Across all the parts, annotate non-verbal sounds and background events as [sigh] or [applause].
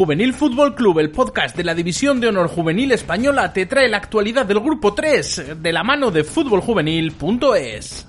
Juvenil Fútbol Club, el podcast de la División de Honor Juvenil Española, te trae la actualidad del Grupo 3 de la mano de fútboljuvenil.es.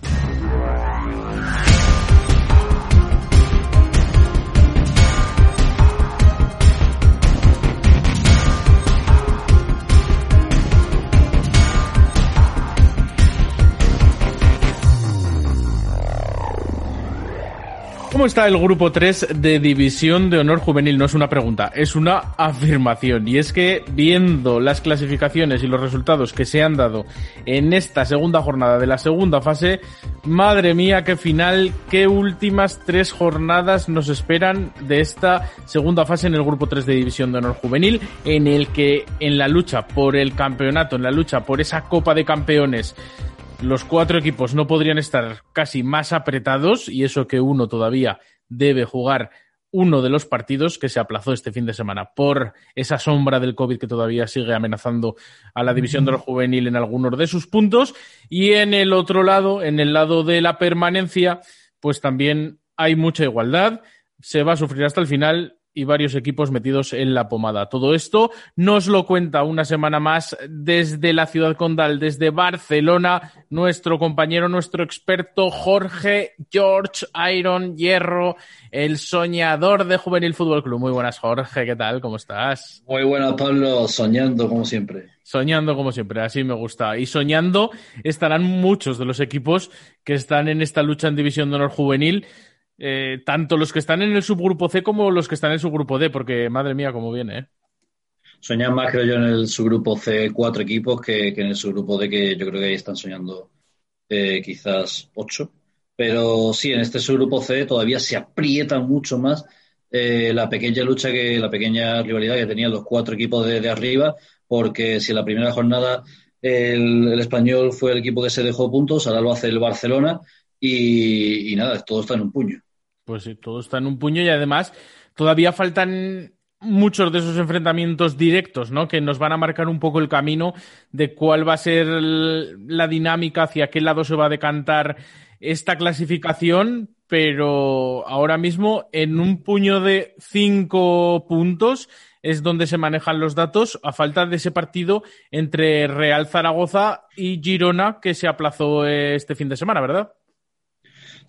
¿Cómo está el grupo 3 de División de Honor Juvenil? No es una pregunta, es una afirmación. Y es que viendo las clasificaciones y los resultados que se han dado en esta segunda jornada de la segunda fase, madre mía, qué final, qué últimas tres jornadas nos esperan de esta segunda fase en el grupo 3 de División de Honor Juvenil, en el que en la lucha por el campeonato, en la lucha por esa Copa de Campeones, los cuatro equipos no podrían estar casi más apretados y eso que uno todavía debe jugar uno de los partidos que se aplazó este fin de semana por esa sombra del COVID que todavía sigue amenazando a la división de los juvenil en algunos de sus puntos. Y en el otro lado, en el lado de la permanencia, pues también hay mucha igualdad. Se va a sufrir hasta el final y varios equipos metidos en la pomada. Todo esto nos lo cuenta una semana más desde la ciudad condal, desde Barcelona, nuestro compañero, nuestro experto Jorge George Iron Hierro, el soñador de Juvenil Fútbol Club. Muy buenas, Jorge, ¿qué tal? ¿Cómo estás? Muy buenas, Pablo, soñando como siempre. Soñando como siempre, así me gusta. Y soñando estarán muchos de los equipos que están en esta lucha en División de Honor Juvenil eh, tanto los que están en el subgrupo C como los que están en el subgrupo D, porque madre mía, cómo viene, ¿eh? Soñan más, creo yo, en el subgrupo C cuatro equipos que, en el subgrupo D, que yo creo que ahí están soñando eh, quizás ocho. Pero sí, en este subgrupo C todavía se aprieta mucho más eh, la pequeña lucha, que la pequeña rivalidad que tenían los cuatro equipos de, arriba, porque si en la primera jornada el, español fue el equipo que se dejó puntos, ahora lo hace el Barcelona y nada, todo está en un puño. Pues sí, todo está en un puño y además todavía faltan muchos de esos enfrentamientos directos, ¿no? Que nos van a marcar un poco el camino de cuál va a ser la dinámica, hacia qué lado se va a decantar esta clasificación, pero ahora mismo en un puño de cinco puntos es donde se manejan los datos a falta de ese partido entre Real Zaragoza y Girona que se aplazó este fin de semana, ¿verdad?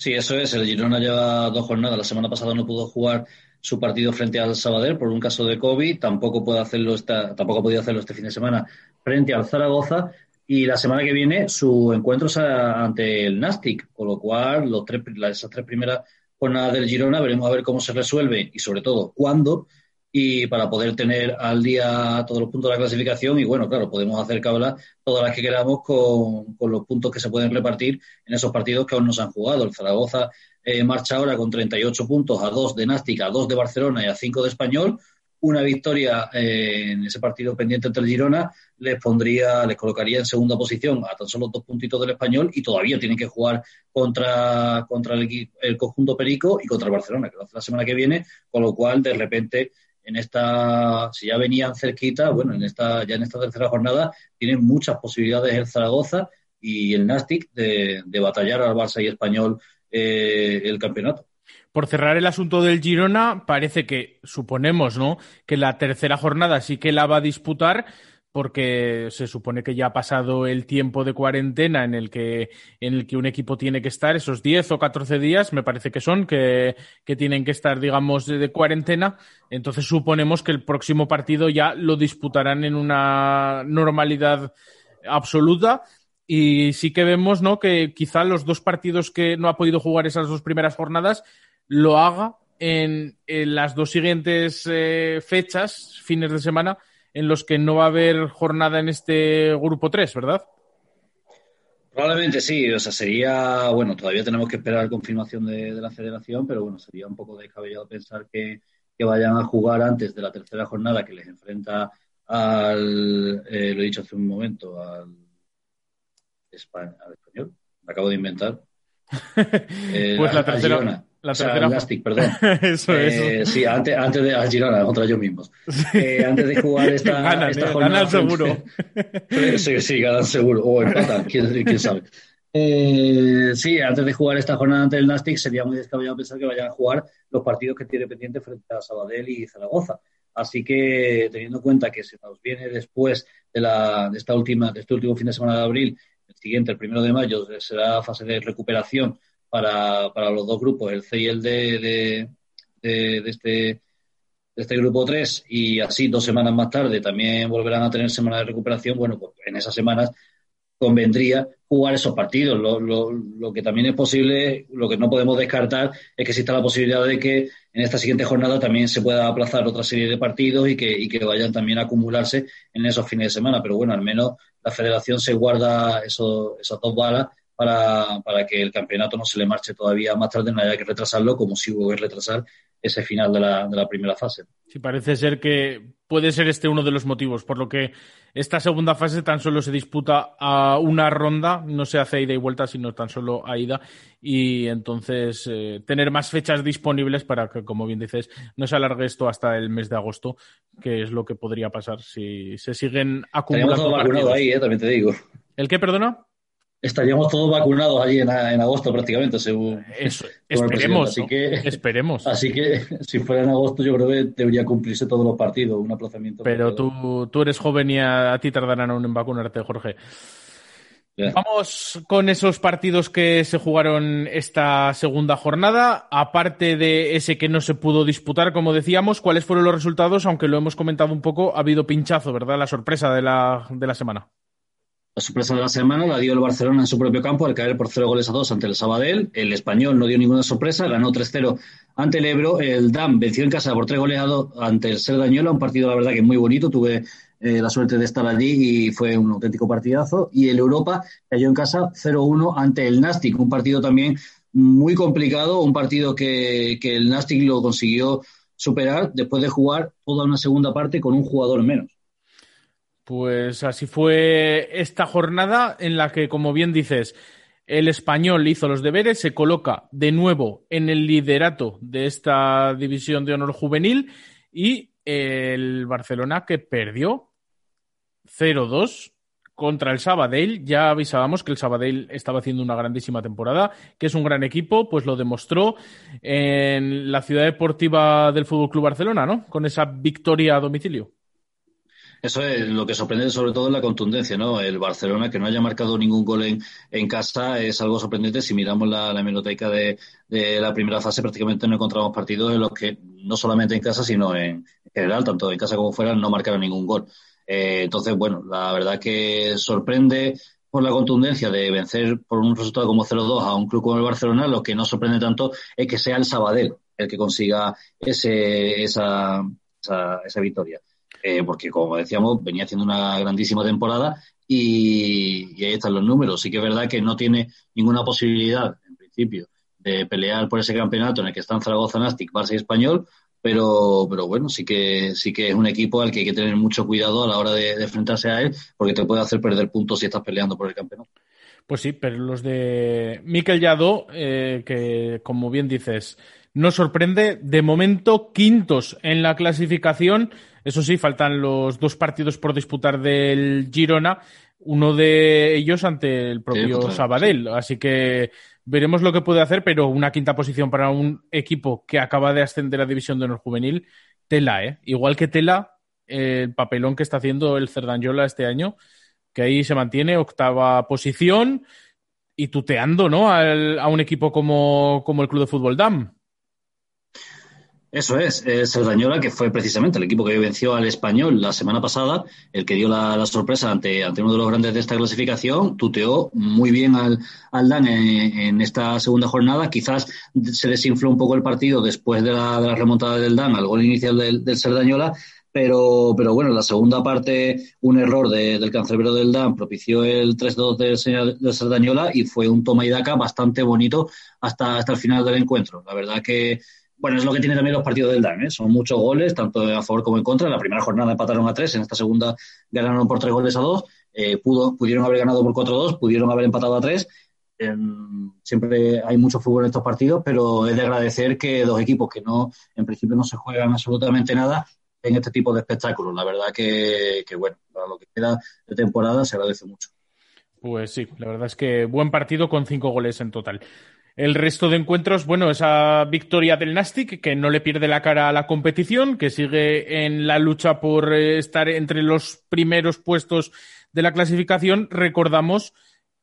Sí, eso es. El Girona lleva dos jornadas. La semana pasada no pudo jugar su partido frente al Sabadell por un caso de COVID. Tampoco puede hacerlo esta, tampoco ha podido hacerlo este fin de semana frente al Zaragoza. Y la semana que viene su encuentro es ante el Nastic, con lo cual los tres, esas tres primeras jornadas del Girona veremos a ver cómo se resuelve y sobre todo cuándo y para poder tener al día todos los puntos de la clasificación y bueno, claro, podemos hacer cabla todas las que queramos con, con, los puntos que se pueden repartir en esos partidos que aún no se han jugado. El Zaragoza eh, marcha ahora con 38 puntos a 2 de Nástica, a 2 de Barcelona y a 5 de Español. Una victoria eh, en ese partido pendiente entre Girona les pondría, les colocaría en segunda posición a tan solo dos puntitos del español y todavía tienen que jugar contra, contra el, el conjunto Perico y contra el Barcelona, que lo hace la semana que viene, con lo cual de repente en esta, si ya venían cerquita, bueno, en esta, ya en esta tercera jornada tienen muchas posibilidades el Zaragoza y el Nastic de, batallar al Barça y Español eh, el campeonato. Por cerrar el asunto del Girona, parece que suponemos, ¿no? Que la tercera jornada sí que la va a disputar, porque se supone que ya ha pasado el tiempo de cuarentena en el que, en el que un equipo tiene que estar, esos 10 o 14 días, me parece que son, que, que tienen que estar, digamos, de, cuarentena. Entonces suponemos que el próximo partido ya lo disputarán en una normalidad absoluta. Y sí que vemos, ¿no? Que quizá los dos partidos que no ha podido jugar esas dos primeras jornadas lo haga en, las dos siguientes eh, fechas, fines de semana, en los que no va a haber jornada en este grupo 3, ¿verdad? Probablemente sí, o sea, sería, bueno, todavía tenemos que esperar confirmación de, la federación, pero bueno, sería un poco descabellado pensar que, vayan a jugar antes de la tercera jornada que les enfrenta al, eh, lo he dicho hace un momento, al, España, al español, me acabo de inventar. [laughs] Eh, pues la tercera. La tercera... perdón. [laughs] Eso, eh, Sí, antes, antes de a Girona, contra ellos mismos. Eh, antes de jugar [laughs] esta, ganan, esta eh, jornada. Ganan seguro. [laughs] sí, sí, ganan seguro. O empatan, quién, quién sabe. Eh, sí, antes de jugar esta jornada ante el Nastic sería muy descabellado pensar que vayan a jugar los partidos que tiene pendiente frente a Sabadell y Zaragoza. Así que teniendo en cuenta que se nos viene después de, la, de esta última, de este último fin de semana de abril, el siguiente, el primero de mayo, será fase de recuperación para, para los dos grupos, el C y el D de, de, este, de este grupo 3 y así dos semanas más tarde también volverán a tener semana de recuperación, bueno, pues en esas semanas convendría jugar esos partidos. Lo, lo, lo, que también es posible, lo que no podemos descartar es que exista la posibilidad de que en esta siguiente jornada también se pueda aplazar otra serie de partidos y que, y que vayan también a acumularse en esos fines de semana. Pero bueno, al menos la federación se guarda eso, esas dos balas para, para, que el campeonato no se le marche todavía más tarde, no haya que retrasarlo, como si hubo que retrasar ese final de la, de la primera fase. Sí, parece ser que puede ser este uno de los motivos, por lo que esta segunda fase tan solo se disputa a una ronda, no se hace ida y vuelta, sino tan solo a ida, y entonces eh, tener más fechas disponibles para que, como bien dices, no se alargue esto hasta el mes de agosto, que es lo que podría pasar si se siguen acumulando. Todo ahí, eh, también te digo. ¿El qué, perdona? Estaríamos todos vacunados allí en, agosto prácticamente, según. Eso, esperemos. Así que, esperemos. Así que si fuera en agosto, yo creo que debería cumplirse todos los partidos, un aplazamiento. Pero tú, tú eres joven y a, ti tardarán aún en vacunarte, Jorge. Vamos con esos partidos que se jugaron esta segunda jornada. Aparte de ese que no se pudo disputar, como decíamos, ¿cuáles fueron los resultados? Aunque lo hemos comentado un poco, ha habido pinchazo, ¿verdad? La sorpresa de la, de la semana. La sorpresa de la semana la dio el Barcelona en su propio campo al caer por cero goles a dos ante el Sabadell. El español no dio ninguna sorpresa, ganó 3-0 ante el Ebro. El DAM venció en casa por tres goles a ante el Serdañola, un partido la verdad que muy bonito. Tuve eh, la suerte de estar allí y fue un auténtico partidazo. Y el Europa cayó en casa 0-1 ante el Nastic, un partido también muy complicado, un partido que, que el Nastic lo consiguió superar después de jugar toda una segunda parte con un jugador menos. Pues así fue esta jornada en la que, como bien dices, el español hizo los deberes, se coloca de nuevo en el liderato de esta división de honor juvenil y el Barcelona que perdió 0-2 contra el Sabadell. Ya avisábamos que el Sabadell estaba haciendo una grandísima temporada, que es un gran equipo, pues lo demostró en la ciudad deportiva del Fútbol Club Barcelona, ¿no? Con esa victoria a domicilio. Eso es lo que sorprende sobre todo es la contundencia, ¿no? El Barcelona que no haya marcado ningún gol en, en casa es algo sorprendente. Si miramos la, la hemeroteca de, de, la primera fase, prácticamente no encontramos partidos en los que no solamente en casa, sino en general, tanto en casa como fuera, no marcaron ningún gol. Eh, entonces, bueno, la verdad que sorprende por la contundencia de vencer por un resultado como 0-2 a un club como el Barcelona, lo que no sorprende tanto es que sea el Sabadell el que consiga ese, esa, esa, esa victoria. Eh, porque como decíamos, venía haciendo una grandísima temporada y, ahí están los números. Sí que es verdad que no tiene ninguna posibilidad, en principio, de pelear por ese campeonato en el que están Zaragoza, Nastic, Barça y Español, pero, pero bueno, sí que, sí que es un equipo al que hay que tener mucho cuidado a la hora de, enfrentarse a él, porque te puede hacer perder puntos si estás peleando por el campeonato. Pues sí, pero los de Mikel Yadó, eh, que como bien dices, no sorprende, de momento quintos en la clasificación, eso sí, faltan los dos partidos por disputar del Girona, uno de ellos ante el propio Sabadell. Así que veremos lo que puede hacer, pero una quinta posición para un equipo que acaba de ascender a División de Honor Juvenil, tela, ¿eh? Igual que tela, el papelón que está haciendo el Cerdanyola este año, que ahí se mantiene octava posición y tuteando, ¿no? a un equipo como, como el Club de Fútbol DAM. Eso es, el Serdañola, que fue precisamente el equipo que venció al español la semana pasada, el que dio la, sorpresa ante, ante uno de los grandes de esta clasificación, tuteó muy bien al, al Dan en, esta segunda jornada. Quizás se desinfló un poco el partido después de la, remontada del Dan al gol inicial del, del Serdañola, Pero, pero bueno, en la segunda parte, un error del cancerbero del DAM propició el 3-2 de, de Sardañola y fue un toma y daca bastante bonito hasta, hasta el final del encuentro. La verdad que, bueno, es lo que tienen también los partidos del DAM, ¿eh? son muchos goles, tanto a favor como en contra. En la primera jornada empataron a tres, en esta segunda ganaron por tres goles a dos. Eh, pudo, pudieron haber ganado por 4-2, pudieron haber empatado a tres. siempre hay mucho fútbol en estos partidos, pero es de agradecer que dos equipos que no, en principio no se juegan absolutamente nada, en este tipo de espectáculos. La verdad que, bueno, para lo que queda de temporada se agradece mucho. Pues sí, la verdad es que buen partido con cinco goles en total. El resto de encuentros, bueno, esa victoria del Nastic, que no le pierde la cara a la competición, que sigue en la lucha por eh, estar entre los primeros puestos de la clasificación. Recordamos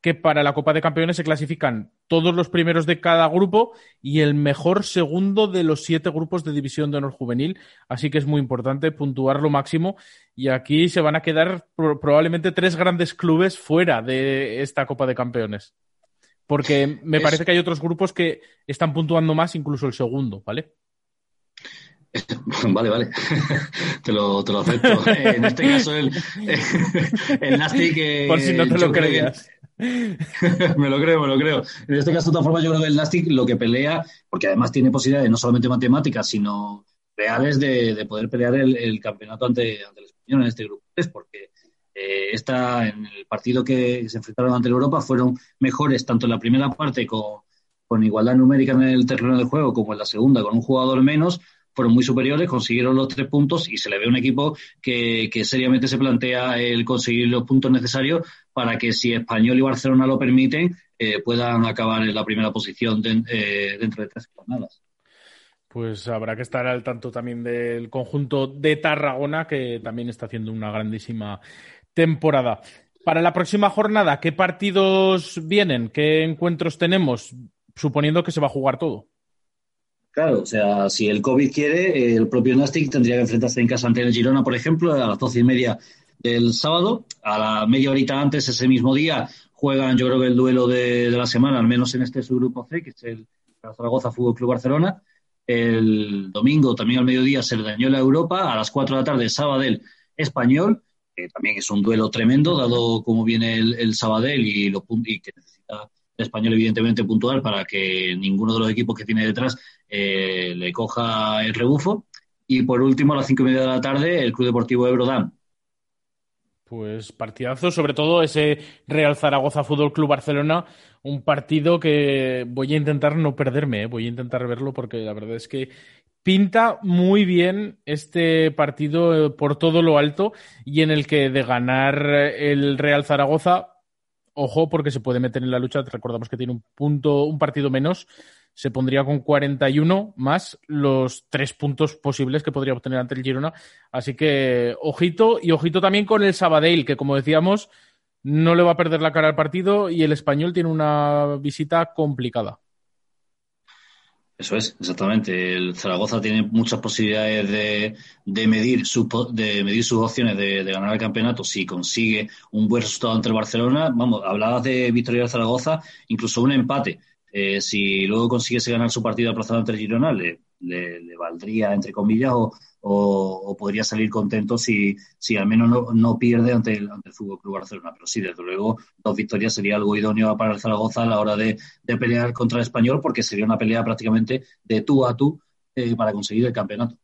que para la Copa de Campeones se clasifican todos los primeros de cada grupo y el mejor segundo de los siete grupos de División de Honor Juvenil. Así que es muy importante puntuar lo máximo. Y aquí se van a quedar probablemente tres grandes clubes fuera de esta Copa de Campeones. Porque me parece que hay otros grupos que están puntuando más, incluso el segundo, ¿vale? [laughs] Vale, vale. [laughs] te, lo, te lo acepto. [laughs] en este caso, el, el Nastic. Por si no te lo creías. me lo creo, me lo creo. En este caso, de todas formas, yo creo que el Nastic lo que pelea, porque además tiene posibilidades no solamente matemáticas, sino reales de, poder pelear el, campeonato ante, ante, el español en este grupo porque eh, esta, en el partido que se enfrentaron ante Europa fueron mejores tanto en la primera parte con, igualdad numérica en el terreno de juego como en la segunda con un jugador menos, fueron muy superiores, consiguieron los tres puntos y se le ve un equipo que, seriamente se plantea el conseguir los puntos necesarios para que si Español y Barcelona lo permiten, eh, puedan acabar en la primera posición eh, dentro de tres jornadas. Pues habrá que estar al tanto también del conjunto de Tarragona, que también está haciendo una grandísima temporada. Para la próxima jornada, ¿qué partidos vienen? ¿Qué encuentros tenemos? Suponiendo que se va a jugar todo. Claro, o sea, si el COVID quiere, el propio Nastic tendría que enfrentarse en casa ante el Girona, por ejemplo, a las doce y media del sábado. A la media horita antes, ese mismo día, juegan, yo creo que el duelo de, la semana, al menos en este subgrupo C, que es el Zaragoza Fútbol Club Barcelona. El domingo, también al mediodía, se le dañó la Europa. A las cuatro de la tarde, Sabadell Español, que también es un duelo tremendo, dado cómo viene el, el Sabadell y, que necesita español, evidentemente, puntual para que ninguno de los equipos que tiene detrás eh, le coja el rebufo. Y por último, a las cinco y media de la tarde, el Club Deportivo Ebrodam. Pues partidazo, sobre todo ese Real Zaragoza Fútbol Club Barcelona, un partido que voy a intentar no perderme, ¿eh? voy a intentar verlo porque la verdad es que pinta muy bien este partido eh, por todo lo alto y en el que de ganar el Real Zaragoza ojo porque se puede meter en la lucha. Recordamos que tiene un punto, un partido menos. Se pondría con 41 más los tres puntos posibles que podría obtener ante el Girona. Así que ojito y ojito también con el Sabadell, que como decíamos, no le va a perder la cara al partido y el español tiene una visita complicada. Eso es, exactamente. El Zaragoza tiene muchas posibilidades de, de medir, su, de medir sus opciones de, ganar el campeonato si consigue un buen resultado ante el Barcelona. Vamos, hablabas de victoria Zaragoza, incluso un empate. Eh, si luego consiguiese ganar su partido aplazado ante Girona, le, le, valdría, entre comillas, o, podría salir contento si, si al menos no, no pierde ante el, ante el Fútbol Club Barcelona. Pero sí, desde luego, dos victorias sería algo idóneo para el Zaragoza a la hora de, de pelear contra el español, porque sería una pelea prácticamente de tú a tú eh, para conseguir el campeonato.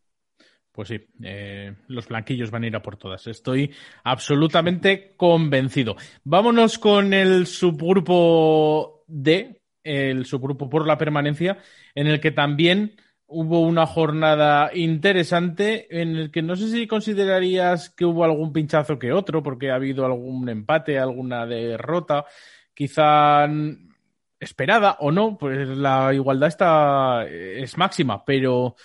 Pues sí, eh, los blanquillos van a ir a por todas. Estoy absolutamente convencido. Vámonos con el subgrupo D, el subgrupo por la permanencia, en el que también hubo una jornada interesante en el que no sé si considerarías que hubo algún pinchazo que otro, porque ha habido algún empate, alguna derrota, quizá esperada o no, pues la igualdad está es máxima, pero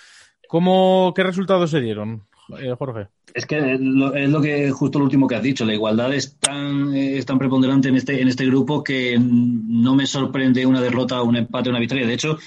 ¿cómo qué resultados se dieron, eh, Jorge? Es que es lo, que justo lo último que has dicho, la igualdad es tan, es tan preponderante en este, en este grupo que no me sorprende una derrota, un empate, una victoria. De hecho,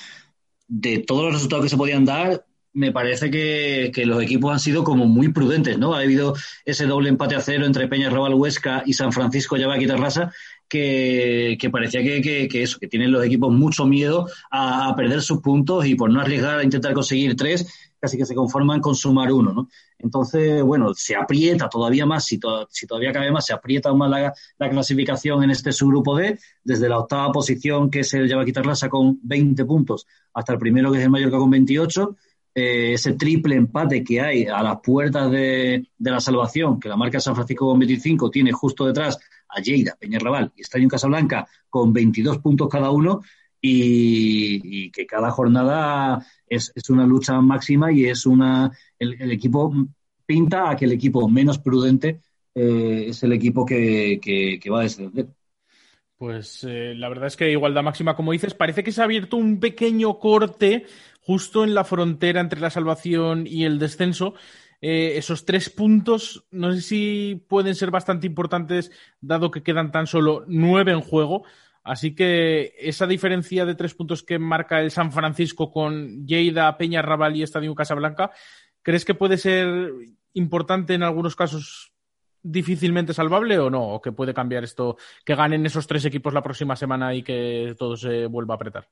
de todos los resultados que se podían dar, me parece que, los equipos han sido como muy prudentes, ¿no? Ha habido ese doble empate a cero entre Peña Robal Huesca y San Francisco Quitar Rasa que, parecía que, eso, que tienen los equipos mucho miedo a, perder sus puntos y por no arriesgar a intentar conseguir tres, casi que se conforman con sumar uno, ¿no? Entonces, bueno, se aprieta todavía más, si, todavía cabe más, se aprieta más la, clasificación en este subgrupo D, desde la octava posición que se lleva a quitar Rasa con 20 puntos hasta el primero que es el Mallorca con 28, eh, ese triple empate que hay a las puertas de, la salvación, que la marca San Francisco con 25 tiene justo detrás a Lleida, Peñarrabal y Estadio Casablanca con 22 puntos cada uno y, que cada jornada es, una lucha máxima y es una el, equipo pinta a que el equipo menos prudente eh, es el equipo que, va a descender. Pues eh, la verdad es que igualdad máxima, como dices, parece que se ha abierto un pequeño corte justo en la frontera entre la salvación y el descenso. Eh, esos tres puntos, no sé si pueden ser bastante importantes, dado que quedan tan solo nueve en juego. Así que esa diferencia de tres puntos que marca el San Francisco con Lleida, Peña, Raval y Estadio Casablanca, ¿crees que puede ser importante en algunos casos difícilmente salvable o no? ¿O que puede cambiar esto, que ganen esos tres equipos la próxima semana y que todo se vuelva a apretar?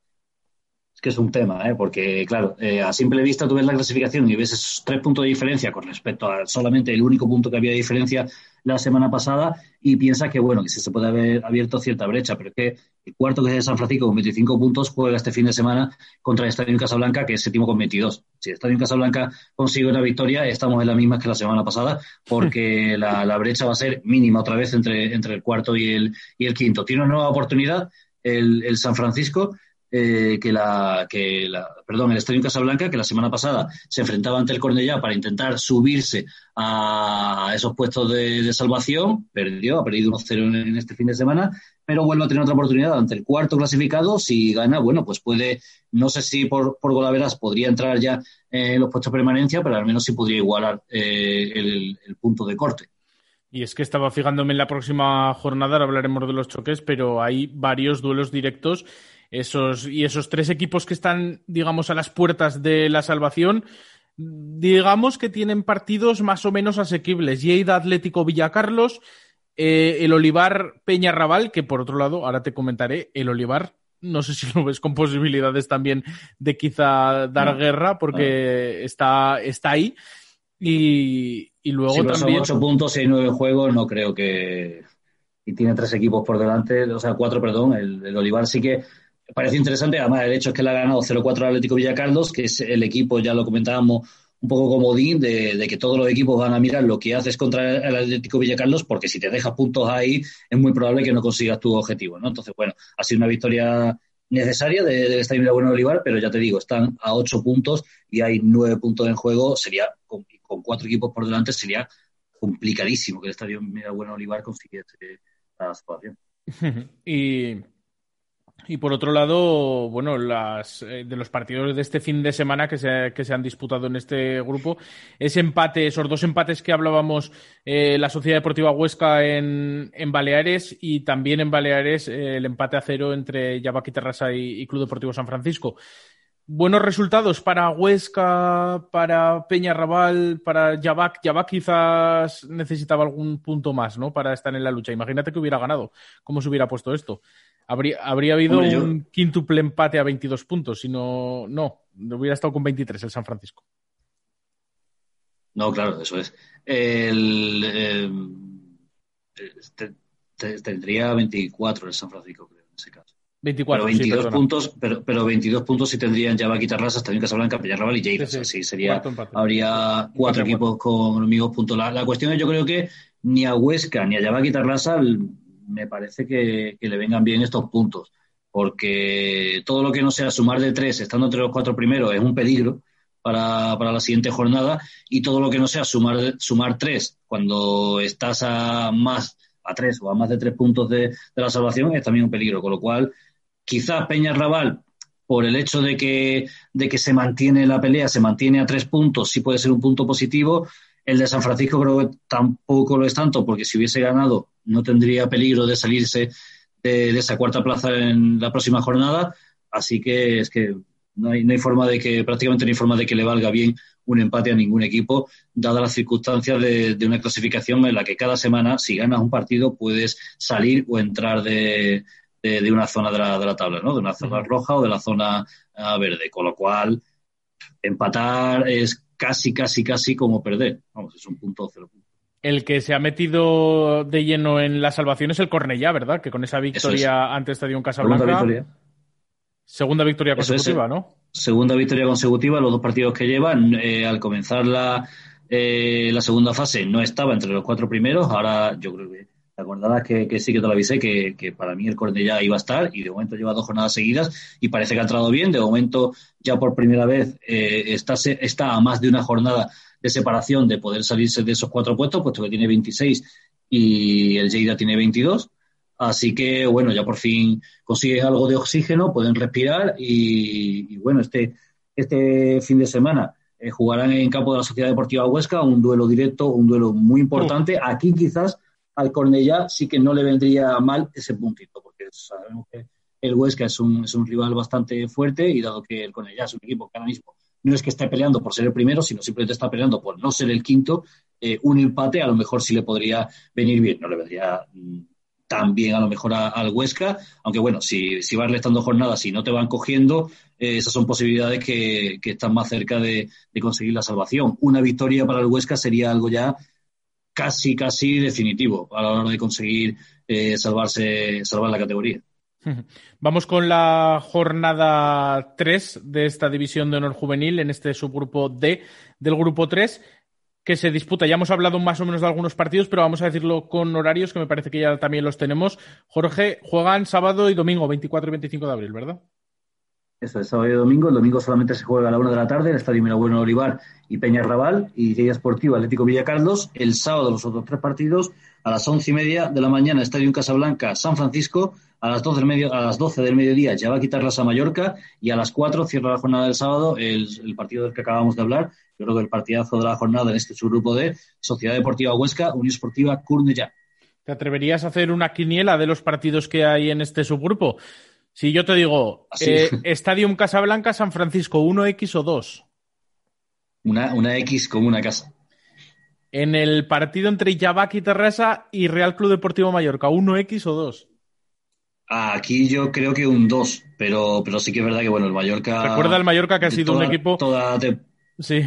Que es un tema, ¿eh? porque, claro, eh, a simple vista tú ves la clasificación y ves esos tres puntos de diferencia con respecto a solamente el único punto que había de diferencia la semana pasada y piensas que, bueno, que se puede haber abierto cierta brecha, pero es que el cuarto, que es de San Francisco, con 25 puntos, juega este fin de semana contra el Estadio Casablanca, que es séptimo con 22. Si el Estadio Casablanca consigue una victoria, estamos en la misma que la semana pasada, porque la, brecha va a ser mínima otra vez entre, entre el cuarto y el, y el quinto. Tiene una nueva oportunidad el, el San Francisco eh, que, la, que la, perdón, el Estadio Casablanca, que la semana pasada se enfrentaba ante el Cornellá para intentar subirse a esos puestos de, salvación, perdió, ha perdido 1-0 en, este fin de semana, pero vuelve a tener otra oportunidad ante el cuarto clasificado, si gana, bueno, pues puede, no sé si por, por golaveras podría entrar ya en los puestos de permanencia, pero al menos sí podría igualar eh, el, el punto de corte. Y es que estaba fijándome en la próxima jornada, hablaremos de los choques, pero hay varios duelos directos esos, y esos tres equipos que están, digamos, a las puertas de la salvación, digamos que tienen partidos más o menos asequibles. Lleida Atlético Villacarlos, eh, el Olivar Peñarrabal, que por otro lado, ahora te comentaré, el Olivar, no sé si lo ves con posibilidades también de quizá dar guerra, porque está, está ahí. Y, luego si también. Son ocho puntos y nueve juegos, no creo que. Y tiene tres equipos por delante, o sea, cuatro, perdón. El, el Olivar sí que parece interesante. Además, el hecho es que le ha ganado 0-4 Atlético Villacarlos, que es el equipo, ya lo comentábamos, un poco comodín de, de que todos los equipos van a mirar lo que haces contra el Atlético Villacarlos, porque si te dejas puntos ahí, es muy probable que no consigas tu objetivo. ¿no? Entonces, bueno, ha sido una victoria necesaria del Estadio Mirabueno Olivar, pero ya te digo, están a 8 puntos y hay 9 puntos en juego. Sería, con, con cuatro equipos por delante, sería complicadísimo que el Estadio Mirabueno Olivar consiguiese la situación. [laughs] y y por otro lado, bueno, las, eh, de los partidos de este fin de semana que se, que se han disputado en este grupo, ese empate, esos dos empates que hablábamos, eh, la Sociedad Deportiva Huesca en, en Baleares y también en Baleares eh, el empate a cero entre Yabac y Terrassa y, Club Deportivo San Francisco. Buenos resultados para Huesca, para Peñarrabal, para Yabac. Yabac quizás necesitaba algún punto más, ¿no? Para estar en la lucha. Imagínate que hubiera ganado. ¿Cómo se hubiera puesto esto? Habría, habría habido un quíntuple empate a 22 puntos, si no, no, hubiera estado con 23 el San Francisco. No, claro, eso es. El, este, tendría 24 el San Francisco, creo, en ese caso. 24, pero 22 puntos, pero, pero 22 puntos si tendrían ya va a quitar razas también Casablanca, Peñarrabal y Lleida. Sí, sería, habría cuatro equipos con los mismos puntos. La, la, cuestión es, yo creo que ni a Huesca ni a Yabaquita Rasa me parece que, le vengan bien estos puntos, porque todo lo que no sea sumar de tres, estando entre los cuatro primeros, es un peligro para, la siguiente jornada, y todo lo que no sea sumar, sumar tres cuando estás a más, a tres o a más de tres puntos de, la salvación, es también un peligro, con lo cual quizás Peña Raval por el hecho de que, de que se mantiene la pelea, se mantiene a tres puntos, sí puede ser un punto positivo. El de San Francisco creo que tampoco lo es tanto, porque si hubiese ganado no tendría peligro de salirse de, esa cuarta plaza en la próxima jornada. Así que es que No hay, no hay forma de que, prácticamente no hay forma de que le valga bien un empate a ningún equipo, dadas las circunstancias de, de, una clasificación en la que cada semana, si ganas un partido, puedes salir o entrar de, de, una zona de la, de la, tabla, ¿no? De una zona roja o de la zona uh, verde. Con lo cual, empatar es casi, casi, casi como perder. Vamos, es un punto cero. El que se ha metido de lleno en la salvación es el Cornellá, ¿verdad? Que con esa victoria es. ante Estadio Casablanca. Segunda victoria. Segunda victoria consecutiva, es, ¿no? Segunda victoria consecutiva, los dos partidos que llevan. Eh, al comenzar la, eh, la segunda fase no estaba entre los cuatro primeros. Ahora yo creo que te acordarás que, que, sí que te lo avisé, que, que, para mí el Cornellá iba a estar y de momento lleva dos jornadas seguidas y parece que ha entrado bien. De momento ya por primera vez eh, está, está a más de una jornada de separación de poder salirse de esos cuatro puestos, puesto que tiene 26 y el Lleida tiene 22. Así que, bueno, ya por fin consigue algo de oxígeno, pueden respirar y, y bueno, este, este fin de semana eh, jugarán en campo de la Sociedad Deportiva Huesca un duelo directo, un duelo muy importante. Aquí quizás al Cornellá sí que no le vendría mal ese puntito, porque sabemos que el Huesca es un, es un rival bastante fuerte y dado que el Cornellá es un equipo que ahora mismo no es que esté peleando por ser el primero, sino simplemente está peleando por no ser el quinto, eh, un empate a lo mejor sí le podría venir bien, no le vendría mm, tan bien a lo mejor al Huesca, aunque bueno, si, si vas restando jornadas y no te van cogiendo, eh, esas son posibilidades que, que están más cerca de, de, conseguir la salvación. Una victoria para el Huesca sería algo ya casi, casi definitivo a la hora de conseguir eh, salvarse, salvar la categoría. [laughs] Vamos con la jornada 3 de esta división de honor juvenil en este subgrupo D del grupo 3 que se disputa. Ya hemos hablado más o menos de algunos partidos, pero vamos a decirlo con horarios que me parece que ya también los tenemos. Jorge, juegan sábado y domingo, 24 y 25 de abril, ¿verdad? Eso es sábado y domingo. El domingo solamente se juega a la una de la tarde en el Estadio Mirabueno Olivar y Peña Raval y Día Esportivo Atlético Villacarlos. El sábado los otros tres partidos a las once y media de la mañana Estadio Casablanca San Francisco. A las, 12 del medio, a las 12 del mediodía ya va a quitarlas a Mallorca y a las 4 cierra la jornada del sábado el, el, partido del que acabamos de hablar. Yo creo que el partidazo de la jornada en este subgrupo de Sociedad Deportiva Huesca, Unión Esportiva Cornellá. ¿Te atreverías a hacer una quiniela de los partidos que hay en este subgrupo? Si yo te digo, eh, Stadium Casablanca, San Francisco, 1X o 2. Una, una X como una casa. En el partido entre Yabaki Terresa y Real Club Deportivo Mallorca, 1X o 2. Aquí yo creo que un 2, pero, pero sí que es verdad que bueno, el Mallorca. Recuerda el Mallorca que ha sido toda, un equipo. Toda te... Sí.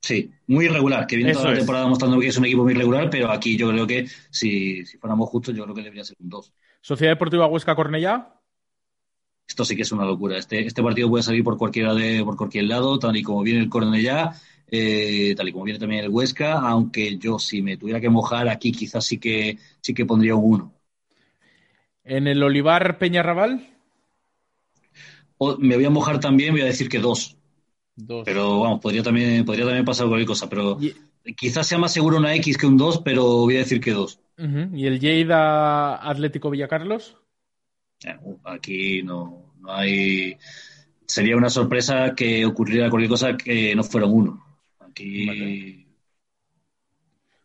Sí, muy irregular, que viene Eso toda la es. temporada mostrando que es un equipo muy irregular, pero aquí yo creo que si, si fuéramos justos, yo creo que debería ser un 2. Sociedad Deportiva Huesca Cornellá. Esto sí que es una locura. Este, este partido puede salir por cualquiera de, por cualquier lado, tal y como viene el Cornellá, eh, tal y como viene también el Huesca, aunque yo si me tuviera que mojar aquí quizás sí que sí que pondría un 1. En el Olivar Peñarrabal. O me voy a mojar también, voy a decir que 2. Dos. Pero vamos, podría también, podría también pasar cualquier cosa, pero Y, quizás sea más seguro una X que un 2, pero voy a decir que 2. Ujú. ¿Y el Lleida Atlético Villacarlos. Aquí no, no hay. Sería una sorpresa que ocurriera cualquier cosa que no fuera un 1. Aquí. Vale.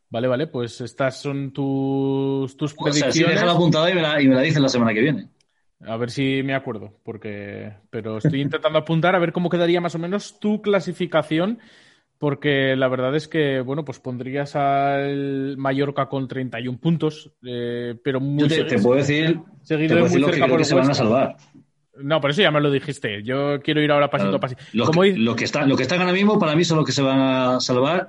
Vale, vale, pues estas son tus, tus O sea, sí, predicciones. déjala apuntada y me la, y me la dicen la semana que viene. A ver si me acuerdo, porque pero estoy intentando apuntar a ver cómo quedaría más o menos tu clasificación, porque la verdad es que bueno, pues pondrías al Mallorca con 31 puntos, eh, pero muy Yo te, puedo decir, te seguido puedo de decir lo que creo se van a salvar. No, por eso ya me lo dijiste. Yo quiero ir ahora pasito a pasito. Como que, los que que están ahora mismo, para mí, son los que se van a salvar.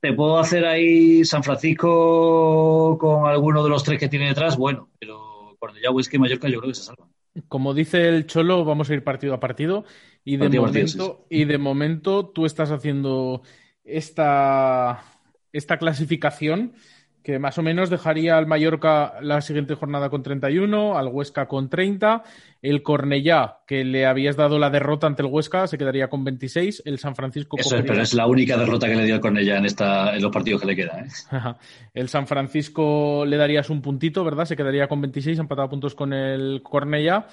Te puedo hacer ahí San Francisco con alguno de los tres que tiene detrás, bueno, pero Cornellá, Huesca y Mallorca yo creo que se salvan. Como dice el Cholo, vamos a ir partido a partido y de momento y de momento tú estás haciendo esta esta clasificación que más o menos dejaría al Mallorca la siguiente jornada con 31, al Huesca con 30, el Cornellá que le habías dado la derrota ante el Huesca se quedaría con 26, el San Francisco Eso es, pero es la única derrota que le dio al Cornellá en, esta, en los partidos que le quedan. ¿eh? [laughs] El San Francisco le darías un puntito, ¿verdad? Se quedaría con 26, empatado a puntos con el Cornellá.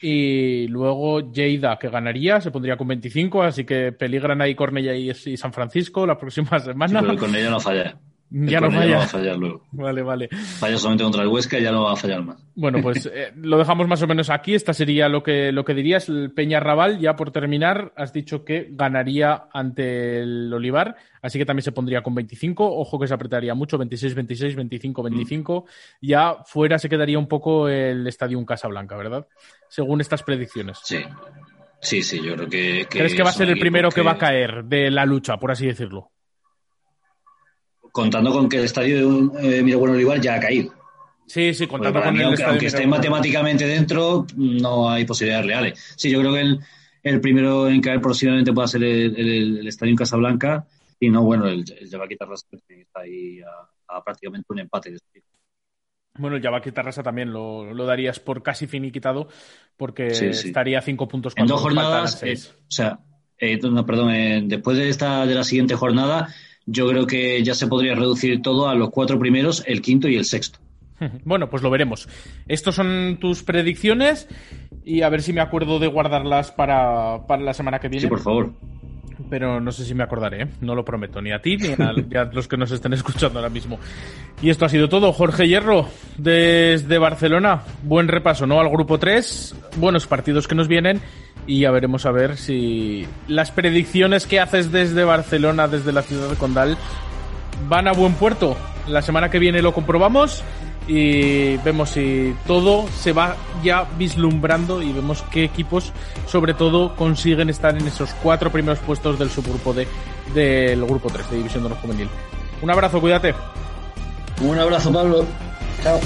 Y luego Lleida, que ganaría, se pondría con 25, así que peligran ahí Cornellá y, y San Francisco la próxima Sí, semana. pero el Cornellá no falla. [laughs] Ya no falla. va a fallar luego. Vale, vale. Falla solamente contra el Huesca y ya no va a fallar más. Bueno, pues [laughs] eh, lo dejamos más o menos aquí. Esta sería lo que, lo que dirías. El Peña Raval, ya por terminar, has dicho que ganaría ante el Olivar, así que también se pondría con 25. Ojo que se apretaría mucho, 26, 26, 25, 25. Ya fuera se quedaría un poco el Estadio Casablanca, ¿verdad? Según estas predicciones. Sí. Sí, sí, yo creo que. que ¿Crees que va a ser el primero que va a caer de la lucha, por así decirlo? Contando con que el estadio de eh, Miragüen Olivar ya ha caído. Sí, sí, contando con mí, el aunque, estadio aunque esté matemáticamente dentro, no hay posibilidades reales. Sí, yo creo que el, el primero en caer posiblemente pueda ser el, el, el estadio en Casablanca. Y no, bueno, el, el Javaquí Tarrasa está ahí a, a prácticamente un empate. de Bueno, el Yabaki Tarrasa también lo, lo darías por casi finiquitado, porque Sí, sí. estaría a cinco puntos En dos jornadas, eh, o sea, eh, no, perdón, eh, después de esta de la siguiente jornada, yo creo que ya se podría reducir todo a los cuatro primeros, el quinto y el sexto. [laughs] Bueno, pues lo veremos. Estos son tus predicciones y a ver si me acuerdo de guardarlas para, para la semana que viene. Sí, por favor. Pero no sé si me acordaré, ¿eh? no lo prometo, ni a ti ni a, los que nos estén escuchando ahora mismo. Y esto ha sido todo. Jorge Hierro, desde Barcelona. Buen repaso, ¿no? Al grupo 3, buenos partidos que nos vienen y ya veremos a ver si las predicciones que haces desde Barcelona, desde la ciudad de Condal, van a buen puerto. La semana que viene lo comprobamos y vemos si todo se va ya vislumbrando y vemos qué equipos sobre todo consiguen estar en esos cuatro primeros puestos del subgrupo D del grupo 3 de División de Honor Juvenil. Un abrazo, cuídate. Un abrazo, Pablo. Chao.